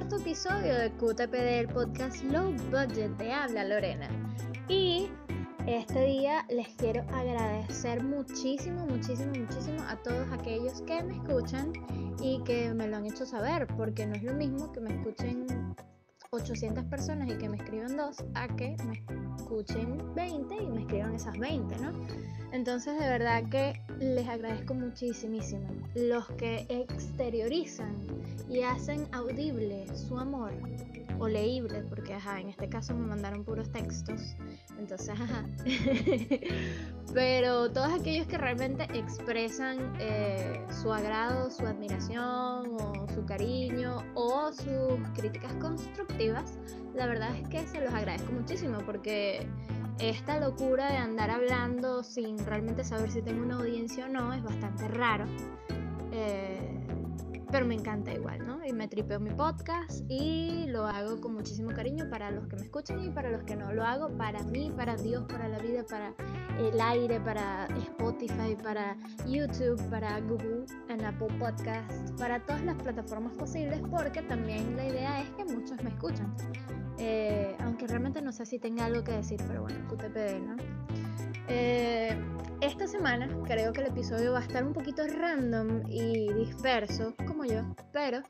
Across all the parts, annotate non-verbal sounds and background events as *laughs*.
cuarto episodio de QTPD, el podcast Low Budget de Habla Lorena. Y este día les quiero agradecer muchísimo, muchísimo, muchísimo a todos aquellos que me escuchan y que me lo han hecho saber, porque no es lo mismo que me escuchen 800 personas y que me escriban dos a que me escuchen 20 y me escriban esas 20, ¿no? Entonces de verdad que les agradezco muchísimo los que exteriorizan y hacen audible su amor o leíble, porque ajá, en este caso me mandaron puros textos, entonces ajá. *laughs* Pero todos aquellos que realmente expresan eh, su agrado, su admiración o su cariño sus críticas constructivas, la verdad es que se los agradezco muchísimo porque esta locura de andar hablando sin realmente saber si tengo una audiencia o no es bastante raro. Eh, pero me encanta igual, ¿no? Y me tripeo mi podcast y lo hago con muchísimo cariño para los que me escuchan y para los que no. Lo hago para mí, para Dios, para la vida, para el aire, para Spotify, para YouTube, para Google, en Apple Podcast, para todas las plataformas posibles, porque también la idea es que muchos me escuchan. Eh, aunque realmente no sé si tenga algo que decir, pero bueno, QTPD, ¿no? Eh, esta semana creo que el episodio va a estar un poquito random y disperso, como yo, pero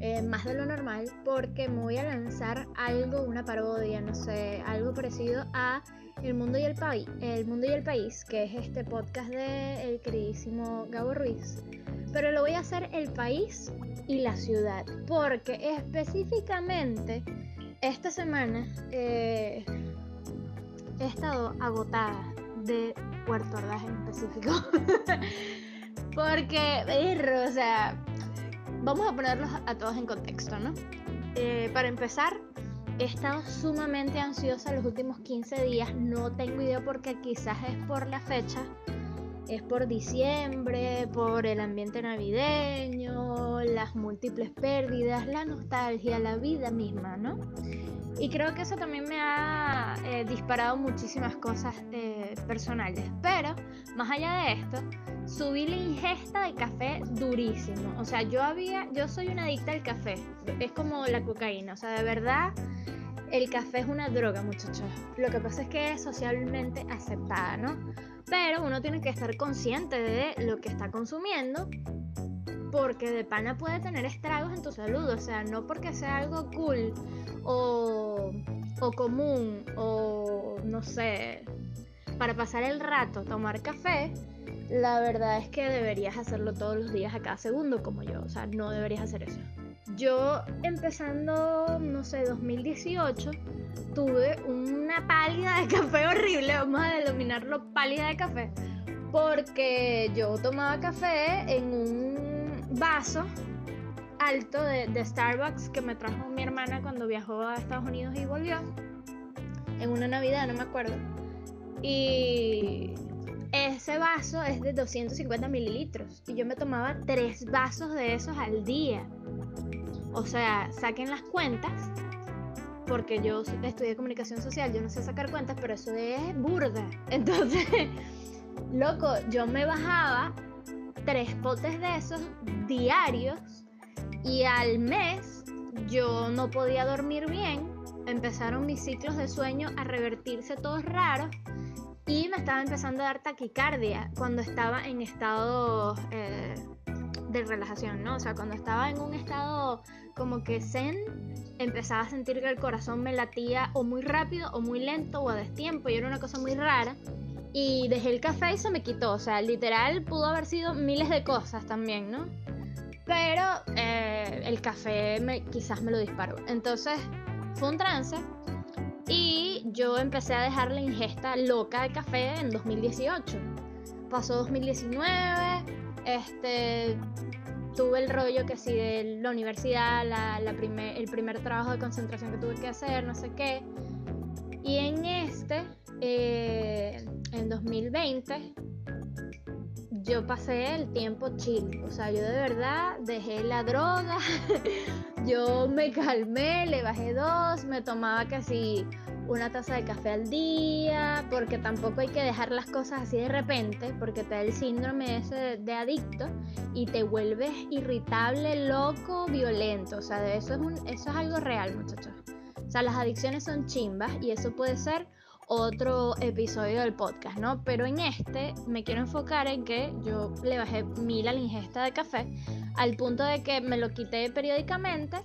eh, más de lo normal porque me voy a lanzar algo, una parodia, no sé, algo parecido a El Mundo y el País, El Mundo y el País, que es este podcast de el queridísimo Gabo Ruiz. Pero lo voy a hacer el país y la ciudad, porque específicamente esta semana eh, he estado agotada de Puerto Ordaz en específico. *laughs* Porque, o sea, vamos a ponerlos a todos en contexto, ¿no? Eh, para empezar, he estado sumamente ansiosa los últimos 15 días. No tengo idea porque quizás es por la fecha. Es por diciembre, por el ambiente navideño, las múltiples pérdidas, la nostalgia, la vida misma, ¿no? Y creo que eso también me ha eh, disparado muchísimas cosas eh, personales. Pero, más allá de esto, subí la ingesta de café durísimo. O sea, yo había, yo soy una adicta al café. Es como la cocaína. O sea, de verdad, el café es una droga, muchachos. Lo que pasa es que es socialmente aceptada, ¿no? Pero uno tiene que estar consciente de lo que está consumiendo porque de pana puede tener estragos en tu salud, o sea, no porque sea algo cool o, o común o no sé, para pasar el rato, tomar café, la verdad es que deberías hacerlo todos los días a cada segundo como yo, o sea, no deberías hacer eso. Yo empezando, no sé, 2018, tuve una pálida de café horrible, vamos a denominarlo pálida de café, porque yo tomaba café en un vaso alto de, Starbucks que me trajo mi hermana cuando viajó a Estados Unidos y volvió. En una Navidad, no me acuerdo. Y ese vaso es de 250 mililitros. Y yo me tomaba tres vasos de esos al día. O sea, saquen las cuentas. Porque yo estudié comunicación social, yo no sé sacar cuentas, pero eso es burda. *laughs* Entonces, loco, yo me bajaba tres potes de esos diarios y al mes yo no podía dormir bien, empezaron mis ciclos de sueño a revertirse todos raros y me estaba empezando a dar taquicardia cuando estaba en estado eh, de relajación, ¿no? O sea, cuando estaba en un estado como que zen, empezaba a sentir que el corazón me latía o muy rápido o muy lento o a destiempo y era una cosa muy rara y dejé el café y se me quitó. O sea, literal pudo haber sido miles de cosas también, ¿no? Pero eh, el café me, quizás me lo disparó. Entonces fue un trance y yo empecé a dejar la ingesta loca de café en 2018. Pasó 2019, este, tuve el rollo que sí de la universidad, la, la el primer trabajo de concentración que tuve que hacer, no sé qué. Y en este eh, en 2020 yo pasé el tiempo chill, o sea, yo de verdad dejé la droga, *laughs* yo me calmé, le bajé dos, me tomaba casi una taza de café al día, porque tampoco hay que dejar las cosas así de repente, porque te da el síndrome ese de, adicto y te vuelves irritable, loco, violento. O sea, de eso es, un, eso es algo real, muchachos. O sea, las adicciones son chimbas y eso puede ser otro episodio del podcast, ¿no? Pero en este me quiero enfocar en que yo le bajé mil a la ingesta de café al punto de que me lo quité periódicamente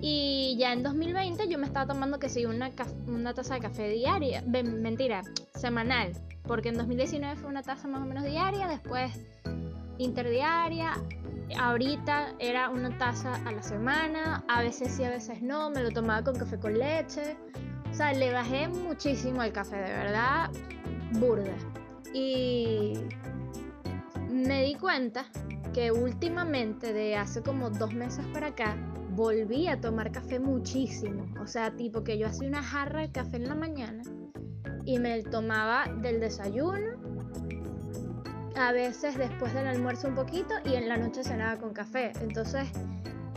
y ya en 2020 yo me estaba tomando que sí una, una taza de café diaria, mentira, semanal, porque en 2019 fue una taza más o menos diaria, después interdiaria, ahorita era una taza a la semana, a veces sí, a veces no, me lo tomaba con café con leche, o sea, le bajé muchísimo al café, de verdad, burda. Y me di cuenta que últimamente, de hace como dos meses para acá, volví a tomar café muchísimo. O sea, tipo que yo hacía una jarra de café en la mañana y me tomaba del desayuno, a veces después del almuerzo un poquito y en la noche cenaba con café. Entonces,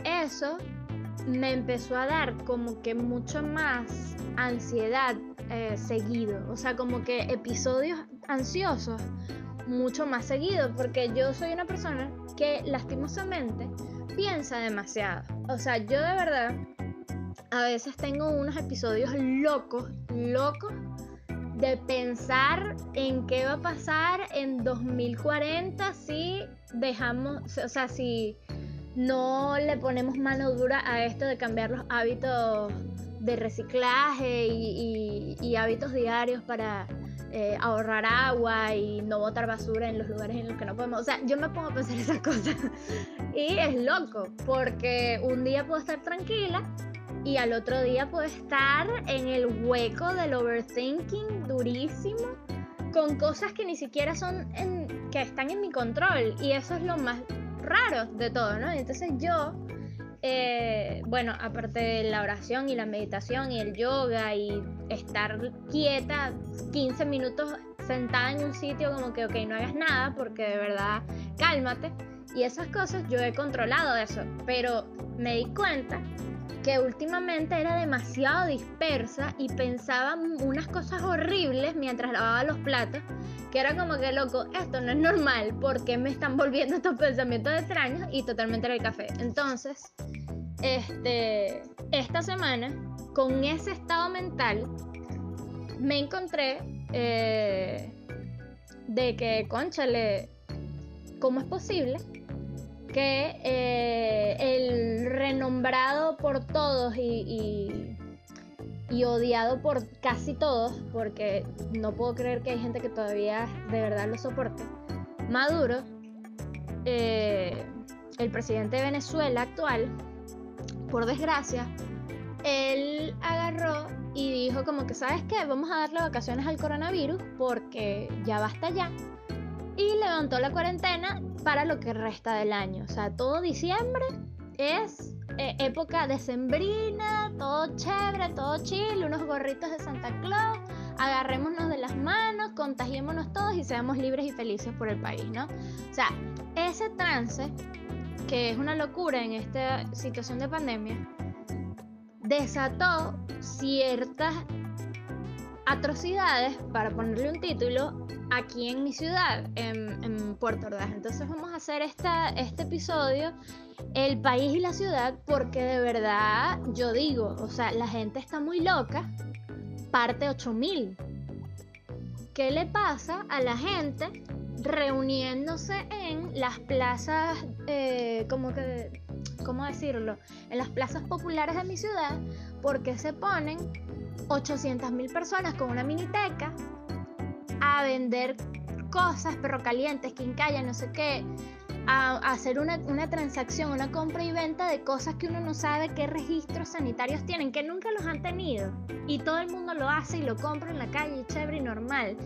eso me empezó a dar como que mucho más ansiedad eh, seguido. O sea, como que episodios ansiosos mucho más seguido. Porque yo soy una persona que lastimosamente piensa demasiado. O sea, yo de verdad a veces tengo unos episodios locos, locos, de pensar en qué va a pasar en 2040 si dejamos, o sea, si no le ponemos mano dura a esto de cambiar los hábitos de reciclaje y hábitos diarios para eh, ahorrar agua y no botar basura en los lugares en los que no podemos. O sea, yo me pongo a pensar esas cosas *laughs* y es loco porque un día puedo estar tranquila y al otro día puedo estar en el hueco del overthinking durísimo con cosas que ni siquiera son en, que están en mi control y eso es lo más raro de todo, ¿no? Entonces yo eh, bueno, aparte de la oración y la meditación y el yoga y estar quieta 15 minutos sentada en un sitio como que, ok, no hagas nada porque de verdad cálmate. Y esas cosas yo he controlado eso, pero me di cuenta que últimamente era demasiado dispersa y pensaba unas cosas horribles mientras lavaba los platos, que era como que loco, esto no es normal, porque me están volviendo estos pensamientos extraños? Y totalmente era el café. Entonces, este, esta semana, con ese estado mental, me encontré eh, de que, conchale, ¿cómo es posible que eh, el renombrado por todos y, y, odiado por casi todos, porque no puedo creer que hay gente que todavía de verdad lo soporte, Maduro, eh, el presidente de Venezuela actual, por desgracia, él agarró y dijo como que, ¿sabes qué? Vamos a darle vacaciones al coronavirus porque ya basta ya. Y levantó la cuarentena para lo que resta del año. O sea, todo diciembre es eh, época decembrina, todo chévere, todo chill, unos gorritos de Santa Claus, agarrémonos de las manos, contagiémonos todos y seamos libres y felices por el país, ¿no? O sea, ese trance que es una locura en esta situación de pandemia, desató ciertas atrocidades, para ponerle un título, aquí en mi ciudad, en, Puerto Ordaz. Entonces vamos a hacer esta, este episodio, el país y la ciudad, porque de verdad yo digo, o sea, la gente está muy loca, parte 8000. ¿Qué le pasa a la gente reuniéndose en las plazas, eh, como que, ¿cómo decirlo? En las plazas populares de mi ciudad, porque se ponen 800 mil personas con una miniteca a vender cosas, perro calientes, quincalla, no sé qué, a, hacer una, una, transacción, una compra y venta de cosas que uno no sabe qué registros sanitarios tienen, que nunca los han tenido. Y todo el mundo lo hace y lo compra en la calle, chévere y normal.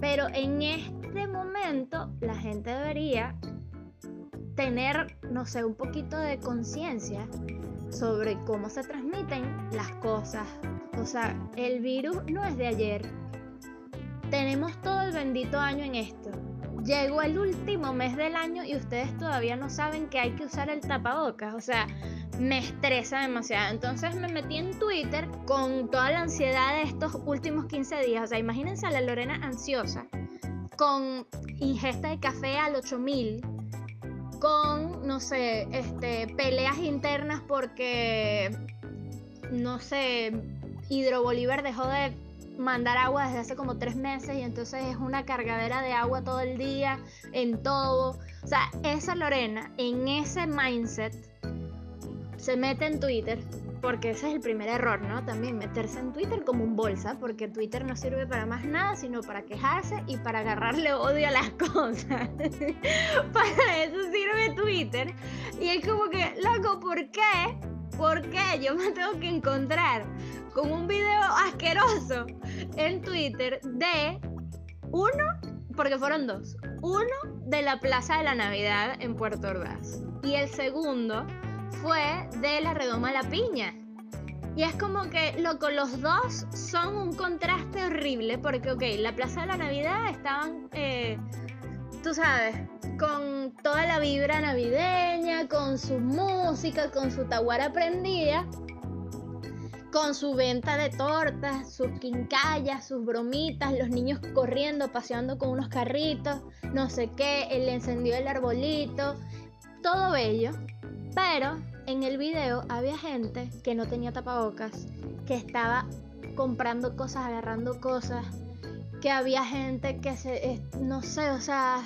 Pero en este momento la gente debería tener, no sé, un poquito de conciencia sobre cómo se transmiten las cosas. O sea, el virus no es de ayer. Tenemos todo el bendito año en esto. Llegó el último mes del año y ustedes todavía no saben que hay que usar el tapabocas. O sea, me estresa demasiado. Entonces me metí en Twitter con toda la ansiedad de estos últimos 15 días. O sea, imagínense a la Lorena ansiosa, con ingesta de café al 8000, con, no sé, este, peleas internas porque, no sé, Hidro Bolívar dejó de mandar agua desde hace como tres meses y entonces es una cargadera de agua todo el día, en todo. O sea, esa Lorena, en ese mindset, se mete en Twitter, porque ese es el primer error, ¿no? También meterse en Twitter como un bolsa, porque Twitter no sirve para más nada, sino para quejarse y para agarrarle odio a las *laughs* cosas. para eso sirve Twitter. Y es como que, loco, ¿por qué? ¿Por qué yo me tengo que encontrar con un video asqueroso en Twitter de uno, porque fueron dos, uno de la Plaza de la Navidad en Puerto Ordaz y el segundo fue de la Redoma La Piña. Y es como que, loco, los dos son un contraste horrible porque, ok, la Plaza de la Navidad estaban, eh, tú sabes, con toda la vibra navideña, con su música, con su taguara prendida con su venta de tortas, sus quincallas, sus bromitas, los niños corriendo, paseando con unos carritos, no sé qué, el encendido del arbolito, todo bello. Pero en el video había gente que no tenía tapabocas, que estaba comprando cosas, agarrando cosas, que había gente que se, no sé, o sea,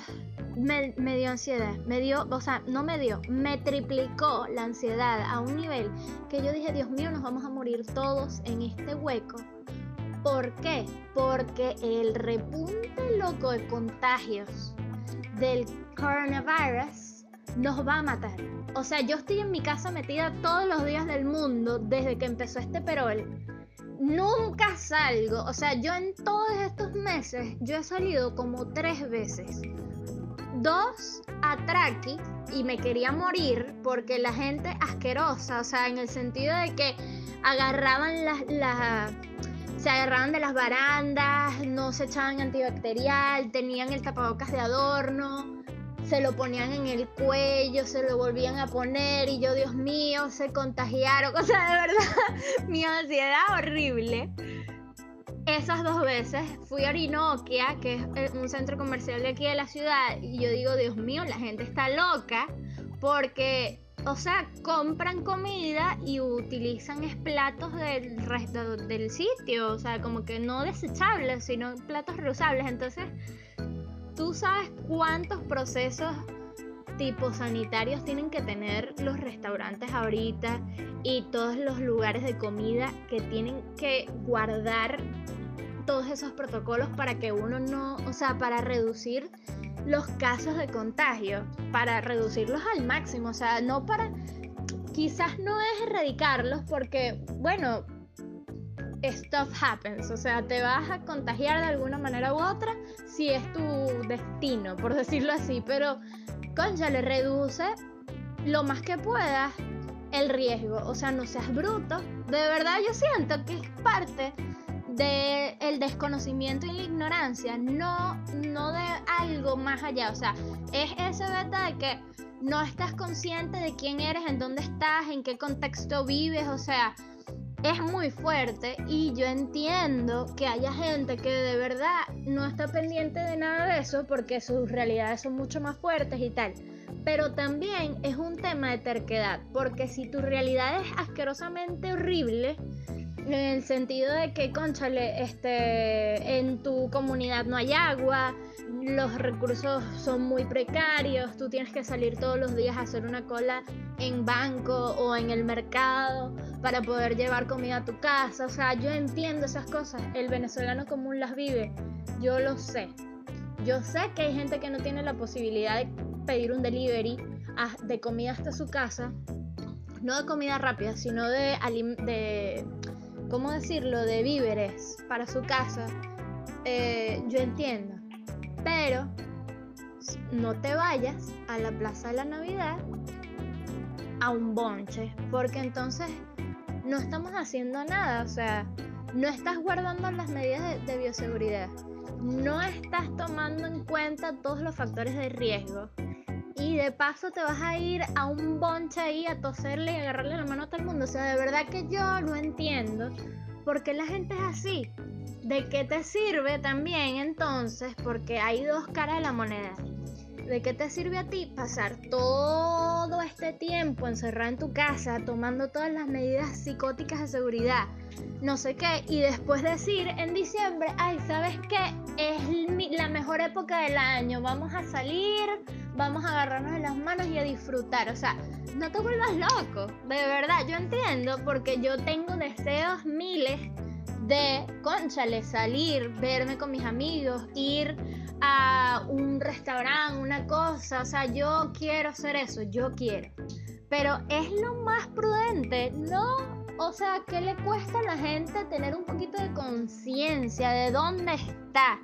me, dio ansiedad, me dio, o sea, no me dio, me triplicó la ansiedad a un nivel que yo dije, Dios mío, nos vamos a morir todos en este hueco. ¿Por qué? Porque el repunte loco de contagios del coronavirus nos va a matar. O sea, yo estoy en mi casa metida todos los días del mundo desde que empezó este perol. Nunca salgo. O sea, yo en todos estos meses, yo he salido como tres veces dos atraqui y me quería morir porque la gente asquerosa, o sea, en el sentido de que agarraban las, se agarraban de las barandas, no se echaban antibacterial, tenían el tapabocas de adorno, se lo ponían en el cuello, se lo volvían a poner y yo, Dios mío, se contagiaron, *laughs* o sea, de verdad, *laughs* mi ansiedad horrible esas dos veces fui a Orinoquia, que es eh, un centro comercial de aquí de la ciudad, y yo digo, Dios mío, la gente está loca porque, o sea, compran comida y utilizan platos del resto del sitio, o sea, como que no desechables, sino platos reusables. Entonces, tú sabes cuántos procesos tipo sanitarios tienen que tener los restaurantes ahorita y todos los lugares de comida que tienen que guardar todos esos protocolos para que uno no, o sea, para reducir los casos de contagio, para reducirlos al máximo, o sea, no para, quizás no es erradicarlos porque, bueno, stuff happens, o sea, te vas a contagiar de alguna manera u otra si es tu destino, por *laughs* decirlo así, pero, concha, le reduce lo más que puedas el riesgo, o sea, no seas bruto, de verdad yo siento que es parte de el desconocimiento y la ignorancia, no, no de algo más allá. O sea, es ese beta de que no estás consciente de quién eres, en dónde estás, en qué contexto vives, o sea, es muy fuerte y yo entiendo que haya gente que de verdad no está pendiente de nada de eso porque sus realidades son mucho más fuertes y tal. Pero también es un tema de terquedad, porque si tu realidad es asquerosamente horrible, en el sentido de que, conchale, este, en tu comunidad no hay agua, los recursos son muy precarios, tú tienes que salir todos los días a hacer una cola en banco o en el mercado para poder llevar comida a tu casa. O sea, yo entiendo esas cosas, el venezolano común las vive, yo lo sé. Yo sé que hay gente que no tiene la posibilidad de pedir un delivery de comida hasta su casa, no de comida rápida, sino de, de ¿cómo decirlo?, de víveres para su casa, eh, yo entiendo. Pero no te vayas a la Plaza de la Navidad a un bonche, porque entonces no estamos haciendo nada, o sea, no estás guardando las medidas de, bioseguridad, no estás tomando en cuenta todos los factores de riesgo y de paso te vas a ir a un bonche ahí a toserle y agarrarle la mano a todo el mundo. O sea, de verdad que yo no entiendo por qué la gente es así. ¿De qué te sirve también entonces? Porque hay dos caras de la moneda. ¿De qué te sirve a ti pasar todo este tiempo encerrado en tu casa, tomando todas las medidas psicóticas de seguridad? No sé qué, y después decir en diciembre, ay, ¿sabes qué? Es la mejor época del año, vamos a salir, vamos a agarrarnos en las manos y a disfrutar. O sea, no te vuelvas loco, de verdad, yo entiendo porque yo tengo deseos miles de, conchale, salir, verme con mis amigos, ir a un restaurante, una cosa, o sea, yo quiero hacer eso, yo quiero. Pero es lo más prudente, ¿no? O sea, ¿qué le cuesta a la gente tener un poquito de conciencia de dónde está,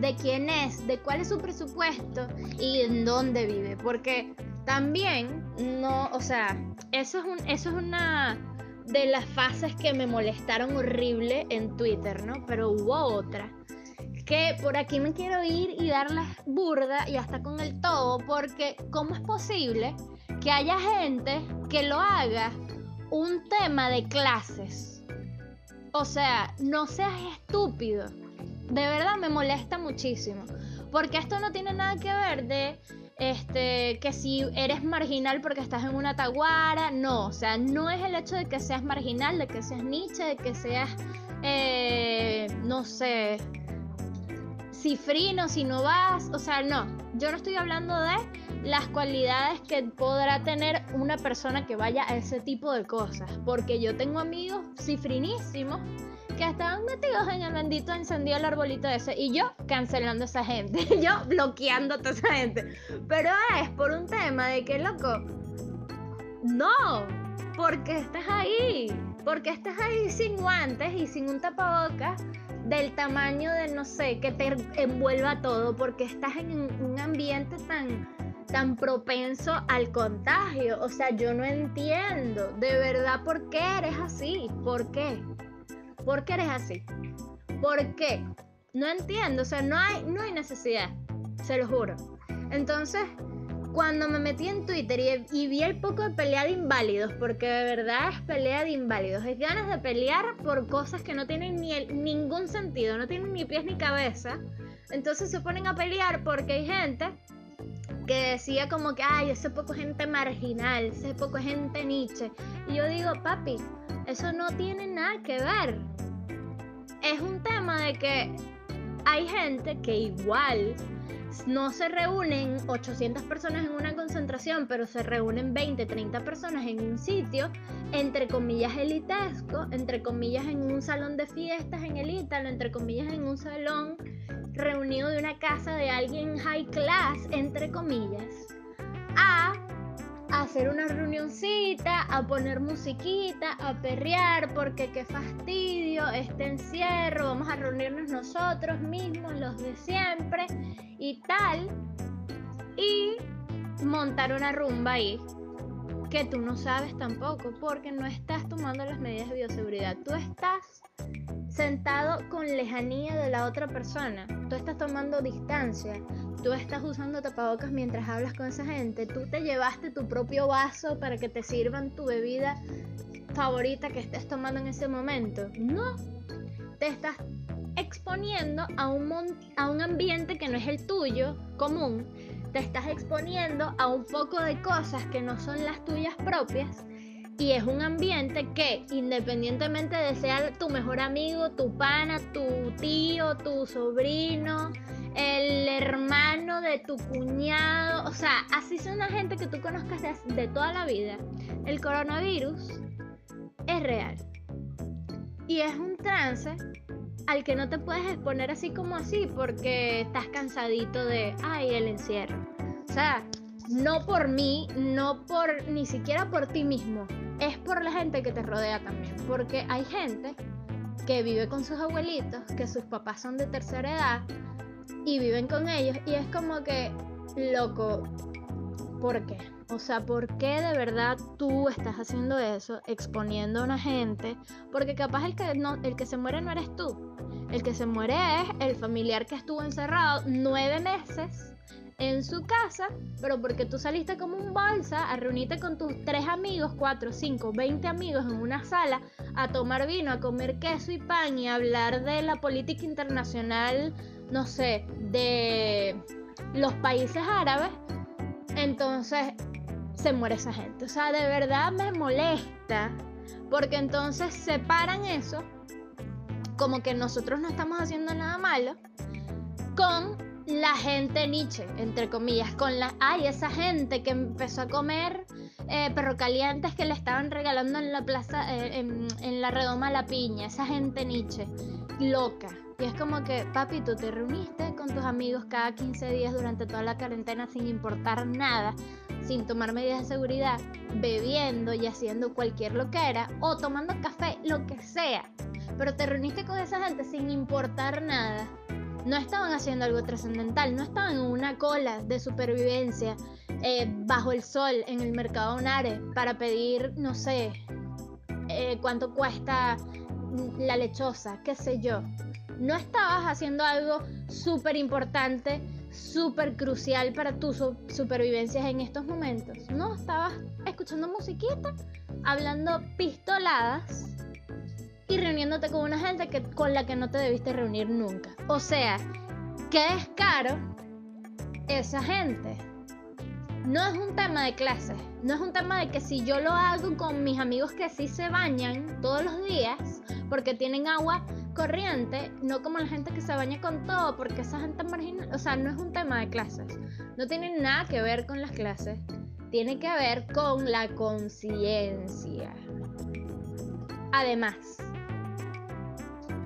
de quién es, de cuál es su presupuesto y en dónde vive? Porque también, no, o sea, eso es, un, eso es una de las fases que me molestaron horrible en Twitter, ¿no? Pero hubo otra que por aquí me quiero ir y darles burda y hasta con el todo, porque ¿cómo es posible que haya gente que lo haga un tema de clases? O sea, no seas estúpido. De verdad me molesta muchísimo. Porque esto no tiene nada que ver de este, que si eres marginal porque estás en una taguara, no, o sea, no es el hecho de que seas marginal, de que seas Nietzsche, de que seas, eh, no sé, cifrino, si no vas, o sea, no, yo no estoy hablando de las cualidades que podrá tener una persona que vaya a ese tipo de cosas, porque yo tengo amigos cifrinísimos que estaban metidos en el bendito encendido el arbolito ese y yo cancelando a esa gente, *laughs* yo bloqueando a toda esa gente, pero es por un tema de que, loco, no, porque estás ahí, porque estás ahí sin guantes y sin un tapabocas del tamaño de, no sé, que te envuelva todo, porque estás en un ambiente tan, tan propenso al contagio. O sea, yo no entiendo, de verdad, por qué eres así, por qué, por qué eres así, por qué. No entiendo, o sea, no hay, no hay necesidad, se lo juro. Entonces, cuando me metí en Twitter y, vi el poco de pelea de inválidos, porque de verdad es pelea de inválidos, es ganas de pelear por cosas que no tienen ni ningún sentido, no tienen ni pies ni cabeza. Entonces se ponen a pelear porque hay gente que decía como que, ay, ese poco gente marginal, ese poco gente Nietzsche. Y yo digo, papi, eso no tiene nada que ver. Es un tema de que hay gente que igual no se reúnen 800 personas en una concentración, pero se reúnen 20, 30 personas en un sitio, entre comillas elitesco, entre comillas en un salón de fiestas en el Ítalo, entre comillas en un salón reunido de una casa de alguien high class, entre comillas, a hacer una reunioncita, a poner musiquita, a perrear, porque qué fastidio este encierro, vamos a reunirnos nosotros mismos, los de siempre y tal, y montar una rumba ahí que tú no sabes tampoco, porque no estás tomando las medidas de bioseguridad, tú estás sentado con lejanía de la otra persona, tú estás tomando distancia, tú estás usando tapabocas mientras hablas con esa gente, tú te llevaste tu propio vaso para que te sirvan tu bebida favorita que estés tomando en ese momento. No, te estás exponiendo a un, a un ambiente que no es el tuyo, común. Te estás exponiendo a un poco de cosas que no son las tuyas propias y es un ambiente que independientemente de ser tu mejor amigo, tu pana, tu tío, tu sobrino, el hermano de tu cuñado, o sea, así son la gente que tú conozcas de, toda la vida, el coronavirus es real. Y es un trance al que no te puedes exponer así como así porque estás cansadito de, ay, el encierro. O sea, no por mí, no por ni siquiera por ti mismo, es por la gente que te rodea también, porque hay gente que vive con sus abuelitos, que sus papás son de tercera edad, y viven con ellos y es como que, loco, ¿por qué? O sea, ¿por qué de verdad tú estás haciendo eso, exponiendo a una gente? Porque capaz el que, no, el que se muere no eres tú. El que se muere es el familiar que estuvo encerrado nueve meses en su casa, pero porque tú saliste como un bolsa a reunirte con tus tres amigos, cuatro, cinco, veinte amigos en una sala, a tomar vino, a comer queso y pan y a hablar de la política internacional, no sé, de los países árabes, entonces se muere esa gente. O sea, de verdad me molesta, porque entonces separan eso, como que nosotros no estamos haciendo nada malo, con la gente Nietzsche, entre comillas, con la, ay, esa gente que empezó a comer eh, perro calientes que le estaban regalando en la plaza, eh, en, en, la redoma La Piña, esa gente Nietzsche, loca. Y es como que, papi, tú te reuniste con tus amigos cada 15 días durante toda la cuarentena sin importar nada, sin tomar medidas de seguridad, bebiendo y haciendo cualquier lo que era, o tomando café, lo que sea. Pero te reuniste con esa gente sin importar nada no estaban haciendo algo trascendental, no estaban en una cola de supervivencia eh, bajo el sol en el mercado Onare para pedir, no sé, eh, cuánto cuesta la lechosa, qué sé yo. No estabas haciendo algo súper importante, súper crucial para tu supervivencia en estos momentos. No, estabas escuchando musiquita, hablando pistoladas y reuniéndote con una gente que, con la que no te debiste reunir nunca. O sea, ¿qué es caro esa gente? No es un tema de clases, no es un tema de que si yo lo hago con mis amigos que sí se bañan todos los días porque tienen agua corriente, no como la gente que se baña con todo porque esa gente marginal, o sea, no es un tema de clases, no tiene nada que ver con las clases, tiene que ver con la conciencia. Además,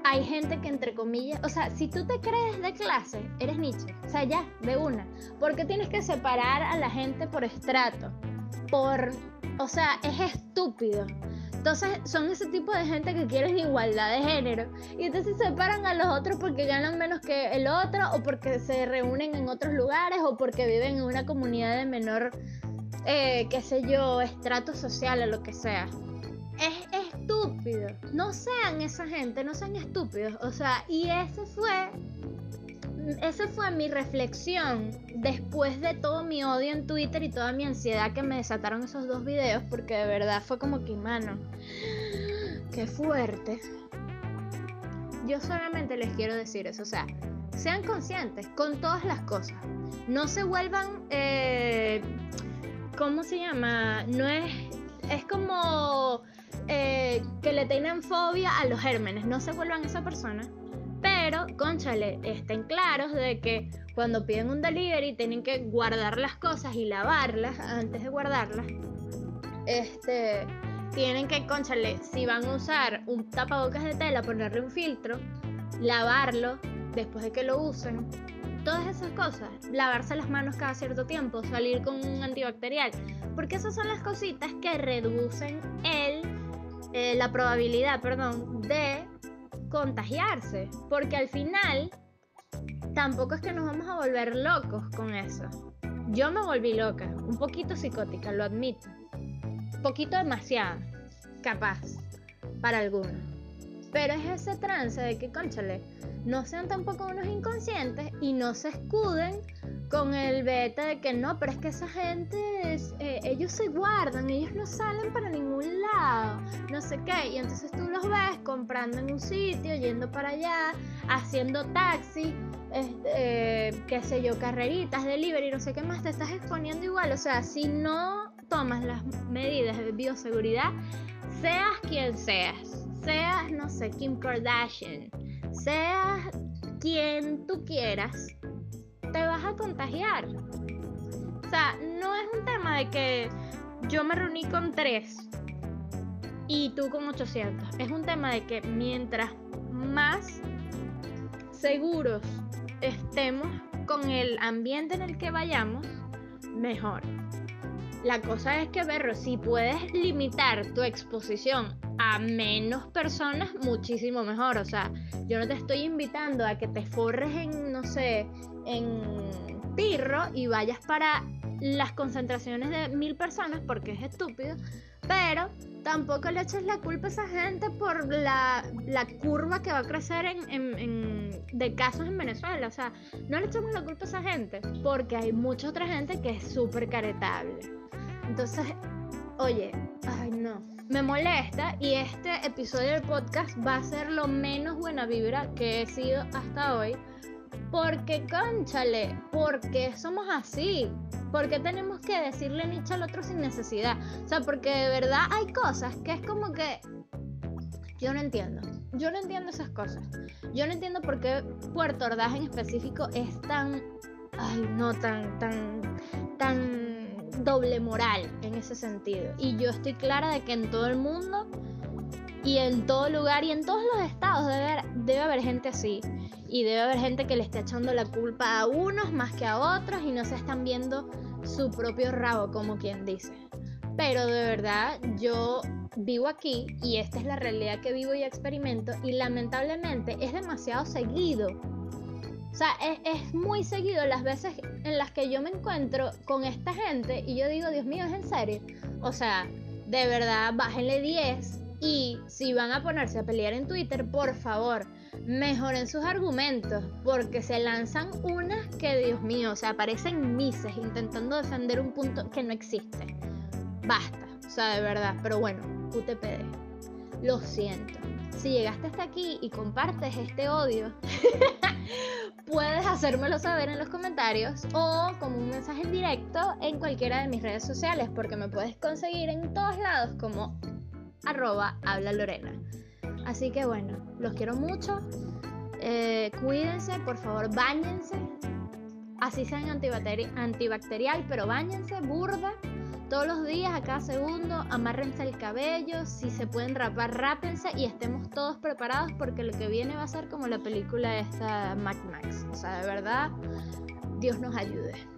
hay gente que entre comillas, o sea, si tú te crees de clase, eres Nietzsche, o sea, ya, de una. porque tienes que separar a la gente por estrato? Por, o sea, es estúpido. Entonces son ese tipo de gente que quieren igualdad de género y entonces separan a los otros porque ganan menos que el otro o porque se reúnen en otros lugares o porque viven en una comunidad de menor, eh, qué sé yo, estrato social o lo que sea es estúpido. No sean esa gente, no sean estúpidos. O sea, y ese fue. Esa fue mi reflexión después de todo mi odio en Twitter y toda mi ansiedad que me desataron esos dos videos, porque de verdad fue como que, mano, qué fuerte. Yo solamente les quiero decir eso, o sea, sean conscientes con todas las cosas. No se vuelvan, eh, ¿cómo se llama? No es, es como eh, que le tienen fobia a los gérmenes, no se vuelvan esa persona, pero, conchale, estén claros de que cuando piden un delivery tienen que guardar las cosas y lavarlas antes de guardarlas. Este, tienen que, conchale, si van a usar un tapabocas de tela, ponerle un filtro, lavarlo después de que lo usen. Todas esas cosas, lavarse las manos cada cierto tiempo, salir con un antibacterial, porque esas son las cositas que reducen el eh, la probabilidad, perdón, de contagiarse. Porque al final tampoco es que nos vamos a volver locos con eso. Yo me volví loca, un poquito psicótica, lo admito. Un poquito demasiado, capaz, para algunos. Pero es ese trance de que, conchale, no sean tampoco unos inconscientes y no se escuden con el beta de que no, pero es que esa gente, eh, ellos se guardan, ellos no salen para ningún lado, no sé qué, y entonces tú los ves comprando en un sitio, yendo para allá, haciendo taxi, este, eh, qué sé yo, carreritas, delivery, no sé qué más, te estás exponiendo igual, o sea, si no tomas las medidas de bioseguridad, seas quien seas, seas, no sé, Kim Kardashian, seas quien tú quieras, te vas a contagiar. O sea, no es un tema de que yo me reuní con tres y tú con 800. Es un tema de que mientras más seguros estemos con el ambiente en el que vayamos, mejor. La cosa es que, Berro, si puedes limitar tu exposición a menos personas, muchísimo mejor. O sea, yo no te estoy invitando a que te forres en, no sé, en Pirro y vayas para las concentraciones de mil personas porque es estúpido. Pero tampoco le eches la culpa a esa gente por la, curva que va a crecer en, de casos en Venezuela. O sea, no le echemos la culpa a esa gente porque hay mucha otra gente que es súper caretable. Entonces, oye, ay no, me molesta y este episodio del podcast va a ser lo menos buena vibra que he sido hasta hoy. Porque, conchale, porque somos así. ¿Por qué tenemos que decirle nicho al otro sin necesidad? O sea, porque de verdad hay cosas que es como que yo no entiendo. Yo no entiendo esas cosas. Yo no entiendo por qué Puerto Ordaz en específico es tan, ay, no tan, tan, tan doble moral en ese sentido. Y yo estoy clara de que en todo el mundo y en todo lugar y en todos los estados debe haber, debe haber gente así. Y debe haber gente que le esté echando la culpa a unos más que a otros y no se están viendo su propio rabo, como quien dice. Pero de verdad, yo vivo aquí y esta es la realidad que vivo y experimento y lamentablemente es demasiado seguido. O sea, es, es, muy seguido las veces en las que yo me encuentro con esta gente y yo digo, Dios mío, ¿es en serio? O sea, de verdad, bájenle 10 y si van a ponerse a pelear en Twitter, por favor, mejoren sus argumentos, porque se lanzan unas que, Dios mío, o sea, parecen mises intentando defender un punto que no existe. Basta, o sea, de verdad, pero bueno, UTPD. Lo siento. Si llegaste hasta aquí y compartes este odio, *laughs* puedes hacérmelo saber en los comentarios o como un mensaje en directo en cualquiera de mis redes sociales, porque me puedes conseguir en todos lados como arroba habla Lorena. Así que bueno, los quiero mucho. Eh, cuídense, por favor, bañense. Así sean antibacterial, pero bañense, burda. Todos los días, a cada segundo, amárrense el cabello. Si se pueden rapar, rápense y estemos todos preparados porque lo que viene va a ser como la película esta Mac Max. O sea, de verdad, Dios nos ayude.